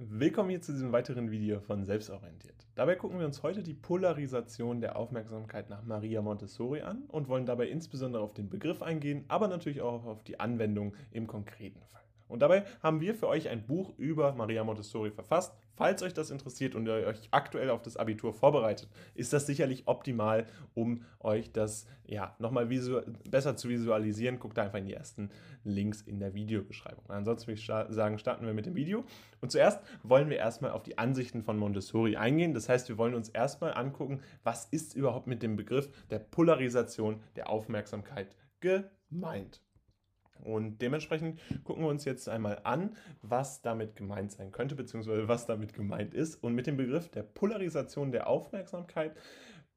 Willkommen hier zu diesem weiteren Video von Selbstorientiert. Dabei gucken wir uns heute die Polarisation der Aufmerksamkeit nach Maria Montessori an und wollen dabei insbesondere auf den Begriff eingehen, aber natürlich auch auf die Anwendung im konkreten Fall. Und dabei haben wir für euch ein Buch über Maria Montessori verfasst. Falls euch das interessiert und ihr euch aktuell auf das Abitur vorbereitet, ist das sicherlich optimal, um euch das ja, nochmal besser zu visualisieren. Guckt da einfach in die ersten Links in der Videobeschreibung. Ansonsten würde ich sagen, starten wir mit dem Video. Und zuerst wollen wir erstmal auf die Ansichten von Montessori eingehen. Das heißt, wir wollen uns erstmal angucken, was ist überhaupt mit dem Begriff der Polarisation der Aufmerksamkeit gemeint. Und dementsprechend gucken wir uns jetzt einmal an, was damit gemeint sein könnte, beziehungsweise was damit gemeint ist. Und mit dem Begriff der Polarisation der Aufmerksamkeit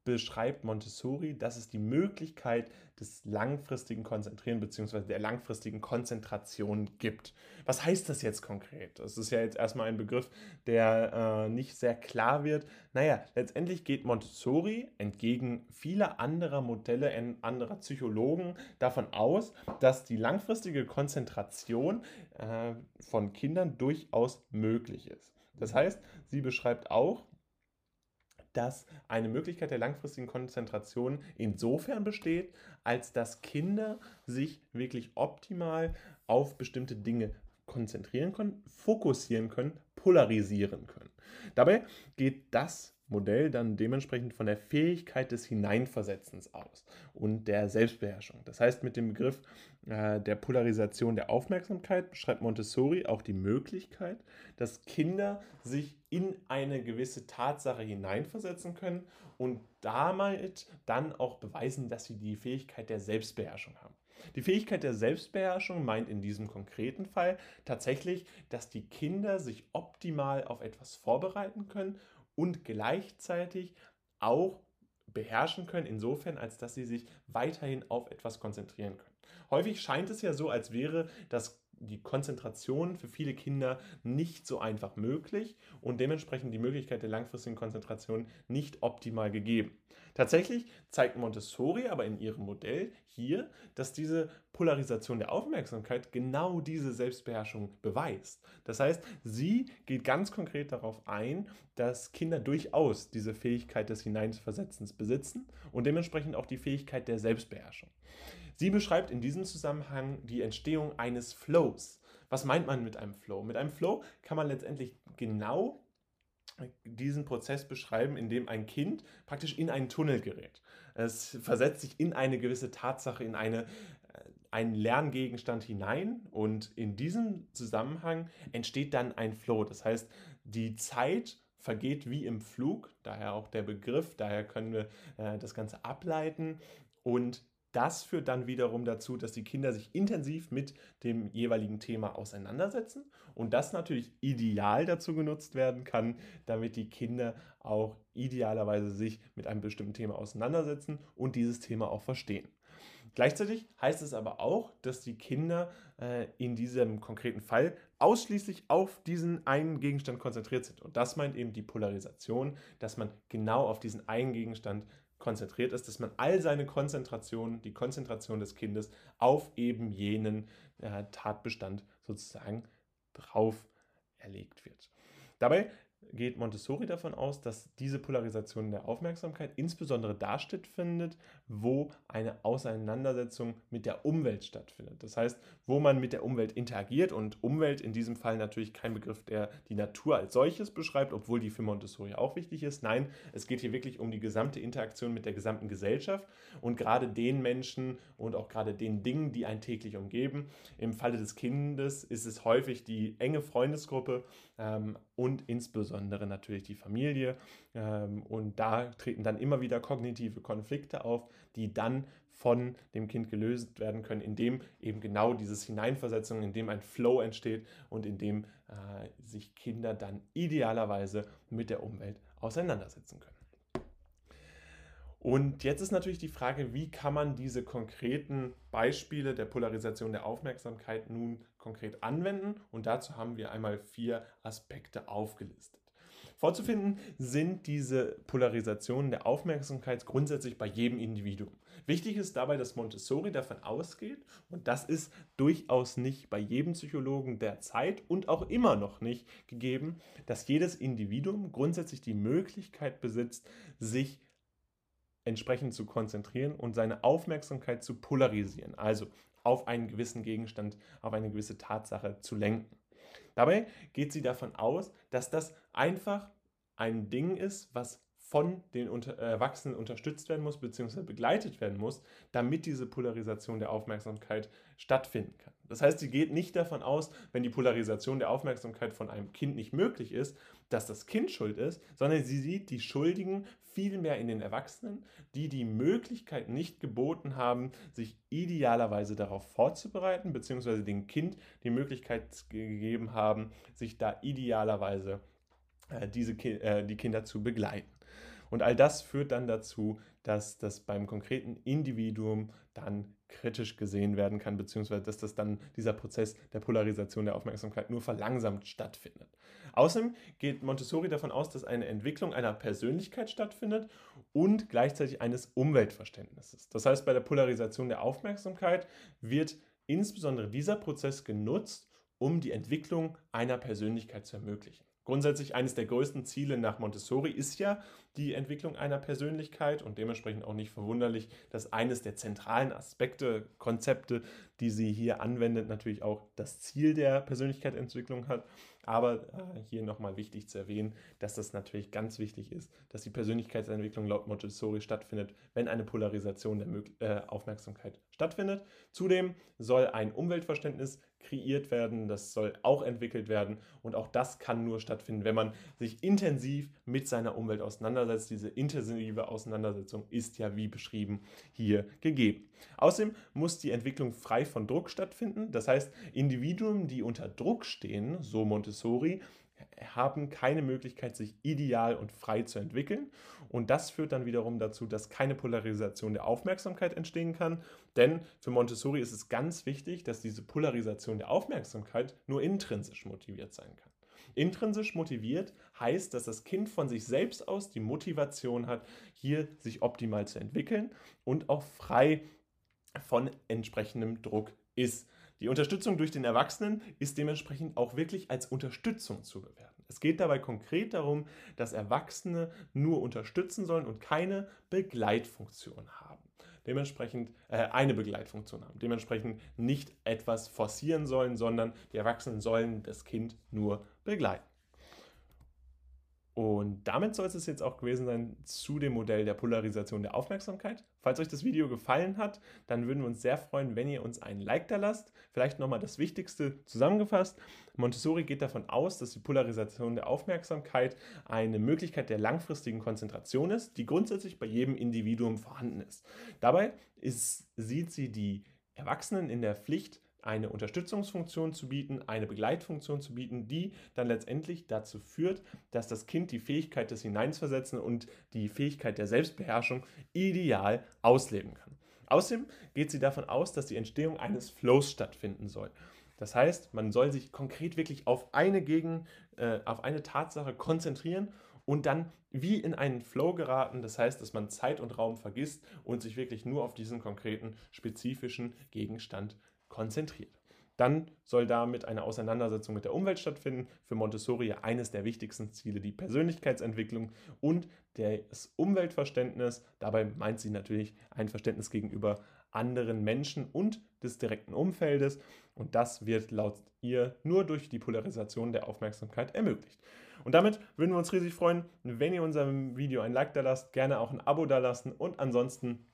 beschreibt Montessori, dass es die Möglichkeit des langfristigen Konzentrieren bzw. der langfristigen Konzentration gibt. Was heißt das jetzt konkret? Das ist ja jetzt erstmal ein Begriff, der äh, nicht sehr klar wird. Naja, letztendlich geht Montessori entgegen vieler anderer Modelle, anderer Psychologen davon aus, dass die langfristige Konzentration äh, von Kindern durchaus möglich ist. Das heißt, sie beschreibt auch, dass eine Möglichkeit der langfristigen Konzentration insofern besteht, als dass Kinder sich wirklich optimal auf bestimmte Dinge konzentrieren können, fokussieren können, polarisieren können. Dabei geht das Modell dann dementsprechend von der Fähigkeit des Hineinversetzens aus und der Selbstbeherrschung. Das heißt, mit dem Begriff äh, der Polarisation der Aufmerksamkeit beschreibt Montessori auch die Möglichkeit, dass Kinder sich in eine gewisse Tatsache hineinversetzen können und damit dann auch beweisen, dass sie die Fähigkeit der Selbstbeherrschung haben. Die Fähigkeit der Selbstbeherrschung meint in diesem konkreten Fall tatsächlich, dass die Kinder sich optimal auf etwas vorbereiten können und gleichzeitig auch beherrschen können, insofern, als dass sie sich weiterhin auf etwas konzentrieren können. Häufig scheint es ja so, als wäre das die Konzentration für viele Kinder nicht so einfach möglich und dementsprechend die Möglichkeit der langfristigen Konzentration nicht optimal gegeben. Tatsächlich zeigt Montessori aber in ihrem Modell hier, dass diese Polarisation der Aufmerksamkeit genau diese Selbstbeherrschung beweist. Das heißt, sie geht ganz konkret darauf ein, dass Kinder durchaus diese Fähigkeit des Hineinversetzens besitzen und dementsprechend auch die Fähigkeit der Selbstbeherrschung. Sie beschreibt in diesem Zusammenhang die Entstehung eines Flows. Was meint man mit einem Flow? Mit einem Flow kann man letztendlich genau diesen Prozess beschreiben, in dem ein Kind praktisch in einen Tunnel gerät. Es versetzt sich in eine gewisse Tatsache, in eine, äh, einen Lerngegenstand hinein und in diesem Zusammenhang entsteht dann ein Flow. Das heißt, die Zeit vergeht wie im Flug, daher auch der Begriff, daher können wir äh, das Ganze ableiten und das führt dann wiederum dazu, dass die Kinder sich intensiv mit dem jeweiligen Thema auseinandersetzen und das natürlich ideal dazu genutzt werden kann, damit die Kinder auch idealerweise sich mit einem bestimmten Thema auseinandersetzen und dieses Thema auch verstehen. Gleichzeitig heißt es aber auch, dass die Kinder äh, in diesem konkreten Fall ausschließlich auf diesen einen Gegenstand konzentriert sind. Und das meint eben die Polarisation, dass man genau auf diesen einen Gegenstand konzentriert ist, dass man all seine Konzentration, die Konzentration des Kindes auf eben jenen äh, Tatbestand sozusagen drauf erlegt wird. Dabei geht Montessori davon aus, dass diese Polarisation der Aufmerksamkeit insbesondere da stattfindet, wo eine Auseinandersetzung mit der Umwelt stattfindet. Das heißt, wo man mit der Umwelt interagiert und Umwelt in diesem Fall natürlich kein Begriff, der die Natur als solches beschreibt, obwohl die für Montessori auch wichtig ist. Nein, es geht hier wirklich um die gesamte Interaktion mit der gesamten Gesellschaft und gerade den Menschen und auch gerade den Dingen, die einen täglich umgeben. Im Falle des Kindes ist es häufig die enge Freundesgruppe ähm, und insbesondere natürlich die Familie. Ähm, und da treten dann immer wieder kognitive Konflikte auf, die dann von dem Kind gelöst werden können, indem eben genau dieses Hineinversetzung, indem ein Flow entsteht und indem äh, sich Kinder dann idealerweise mit der Umwelt auseinandersetzen können. Und jetzt ist natürlich die Frage, wie kann man diese konkreten Beispiele der Polarisation der Aufmerksamkeit nun konkret anwenden? Und dazu haben wir einmal vier Aspekte aufgelistet. Vorzufinden sind diese Polarisationen der Aufmerksamkeit grundsätzlich bei jedem Individuum. Wichtig ist dabei, dass Montessori davon ausgeht, und das ist durchaus nicht bei jedem Psychologen der Zeit und auch immer noch nicht gegeben, dass jedes Individuum grundsätzlich die Möglichkeit besitzt, sich entsprechend zu konzentrieren und seine Aufmerksamkeit zu polarisieren, also auf einen gewissen Gegenstand, auf eine gewisse Tatsache zu lenken. Dabei geht sie davon aus, dass das einfach ein Ding ist, was von den Erwachsenen unterstützt werden muss, beziehungsweise begleitet werden muss, damit diese Polarisation der Aufmerksamkeit stattfinden kann. Das heißt, sie geht nicht davon aus, wenn die Polarisation der Aufmerksamkeit von einem Kind nicht möglich ist, dass das Kind schuld ist, sondern sie sieht die Schuldigen vielmehr in den Erwachsenen, die die Möglichkeit nicht geboten haben, sich idealerweise darauf vorzubereiten, beziehungsweise dem Kind die Möglichkeit gegeben haben, sich da idealerweise äh, diese, äh, die Kinder zu begleiten. Und all das führt dann dazu, dass das beim konkreten Individuum dann kritisch gesehen werden kann, beziehungsweise dass das dann dieser Prozess der Polarisation der Aufmerksamkeit nur verlangsamt stattfindet. Außerdem geht Montessori davon aus, dass eine Entwicklung einer Persönlichkeit stattfindet und gleichzeitig eines Umweltverständnisses. Das heißt, bei der Polarisation der Aufmerksamkeit wird insbesondere dieser Prozess genutzt, um die Entwicklung einer Persönlichkeit zu ermöglichen. Grundsätzlich eines der größten Ziele nach Montessori ist ja die Entwicklung einer Persönlichkeit und dementsprechend auch nicht verwunderlich, dass eines der zentralen Aspekte, Konzepte, die sie hier anwendet, natürlich auch das Ziel der Persönlichkeitsentwicklung hat. Aber äh, hier nochmal wichtig zu erwähnen, dass das natürlich ganz wichtig ist, dass die Persönlichkeitsentwicklung laut Montessori stattfindet, wenn eine Polarisation der Mö äh, Aufmerksamkeit stattfindet. Zudem soll ein Umweltverständnis kreiert werden, das soll auch entwickelt werden und auch das kann nur stattfinden, wenn man sich intensiv mit seiner Umwelt auseinandersetzt. Diese intensive Auseinandersetzung ist ja wie beschrieben hier gegeben. Außerdem muss die Entwicklung frei von Druck stattfinden, das heißt Individuen, die unter Druck stehen, so Montessori, Montessori haben keine Möglichkeit, sich ideal und frei zu entwickeln. Und das führt dann wiederum dazu, dass keine Polarisation der Aufmerksamkeit entstehen kann. Denn für Montessori ist es ganz wichtig, dass diese Polarisation der Aufmerksamkeit nur intrinsisch motiviert sein kann. Intrinsisch motiviert heißt, dass das Kind von sich selbst aus die Motivation hat, hier sich optimal zu entwickeln und auch frei von entsprechendem Druck ist. Die Unterstützung durch den Erwachsenen ist dementsprechend auch wirklich als Unterstützung zu bewerten. Es geht dabei konkret darum, dass Erwachsene nur unterstützen sollen und keine Begleitfunktion haben. Dementsprechend äh, eine Begleitfunktion haben. Dementsprechend nicht etwas forcieren sollen, sondern die Erwachsenen sollen das Kind nur begleiten. Und damit soll es jetzt auch gewesen sein zu dem Modell der Polarisation der Aufmerksamkeit. Falls euch das Video gefallen hat, dann würden wir uns sehr freuen, wenn ihr uns einen Like da lasst. Vielleicht nochmal das Wichtigste zusammengefasst. Montessori geht davon aus, dass die Polarisation der Aufmerksamkeit eine Möglichkeit der langfristigen Konzentration ist, die grundsätzlich bei jedem Individuum vorhanden ist. Dabei ist, sieht sie die Erwachsenen in der Pflicht, eine Unterstützungsfunktion zu bieten, eine Begleitfunktion zu bieten, die dann letztendlich dazu führt, dass das Kind die Fähigkeit des Hineinsversetzen und die Fähigkeit der Selbstbeherrschung ideal ausleben kann. Außerdem geht sie davon aus, dass die Entstehung eines Flows stattfinden soll. Das heißt, man soll sich konkret wirklich auf eine Gegen, äh, auf eine Tatsache konzentrieren und dann wie in einen Flow geraten. Das heißt, dass man Zeit und Raum vergisst und sich wirklich nur auf diesen konkreten, spezifischen Gegenstand konzentriert. Dann soll damit eine Auseinandersetzung mit der Umwelt stattfinden. Für Montessori eines der wichtigsten Ziele die Persönlichkeitsentwicklung und das Umweltverständnis. Dabei meint sie natürlich ein Verständnis gegenüber anderen Menschen und des direkten Umfeldes. Und das wird laut ihr nur durch die Polarisation der Aufmerksamkeit ermöglicht. Und damit würden wir uns riesig freuen, wenn ihr unserem Video ein Like da lasst, gerne auch ein Abo da lassen und ansonsten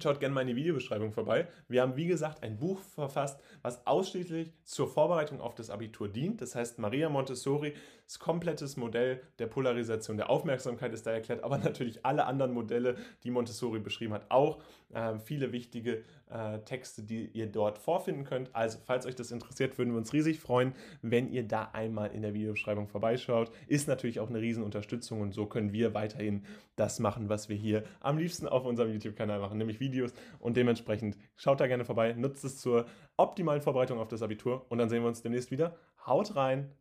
Schaut gerne mal in die Videobeschreibung vorbei. Wir haben, wie gesagt, ein Buch verfasst, was ausschließlich zur Vorbereitung auf das Abitur dient. Das heißt, Maria Montessori, das komplettes Modell der Polarisation der Aufmerksamkeit ist da erklärt, aber natürlich alle anderen Modelle, die Montessori beschrieben hat, auch. Äh, viele wichtige äh, Texte, die ihr dort vorfinden könnt. Also, falls euch das interessiert, würden wir uns riesig freuen, wenn ihr da einmal in der Videobeschreibung vorbeischaut. Ist natürlich auch eine Riesenunterstützung und so können wir weiterhin das machen, was wir hier am liebsten auf unserem YouTube-Kanal machen, nämlich Videos. Und dementsprechend schaut da gerne vorbei, nutzt es zur optimalen Vorbereitung auf das Abitur und dann sehen wir uns demnächst wieder. Haut rein,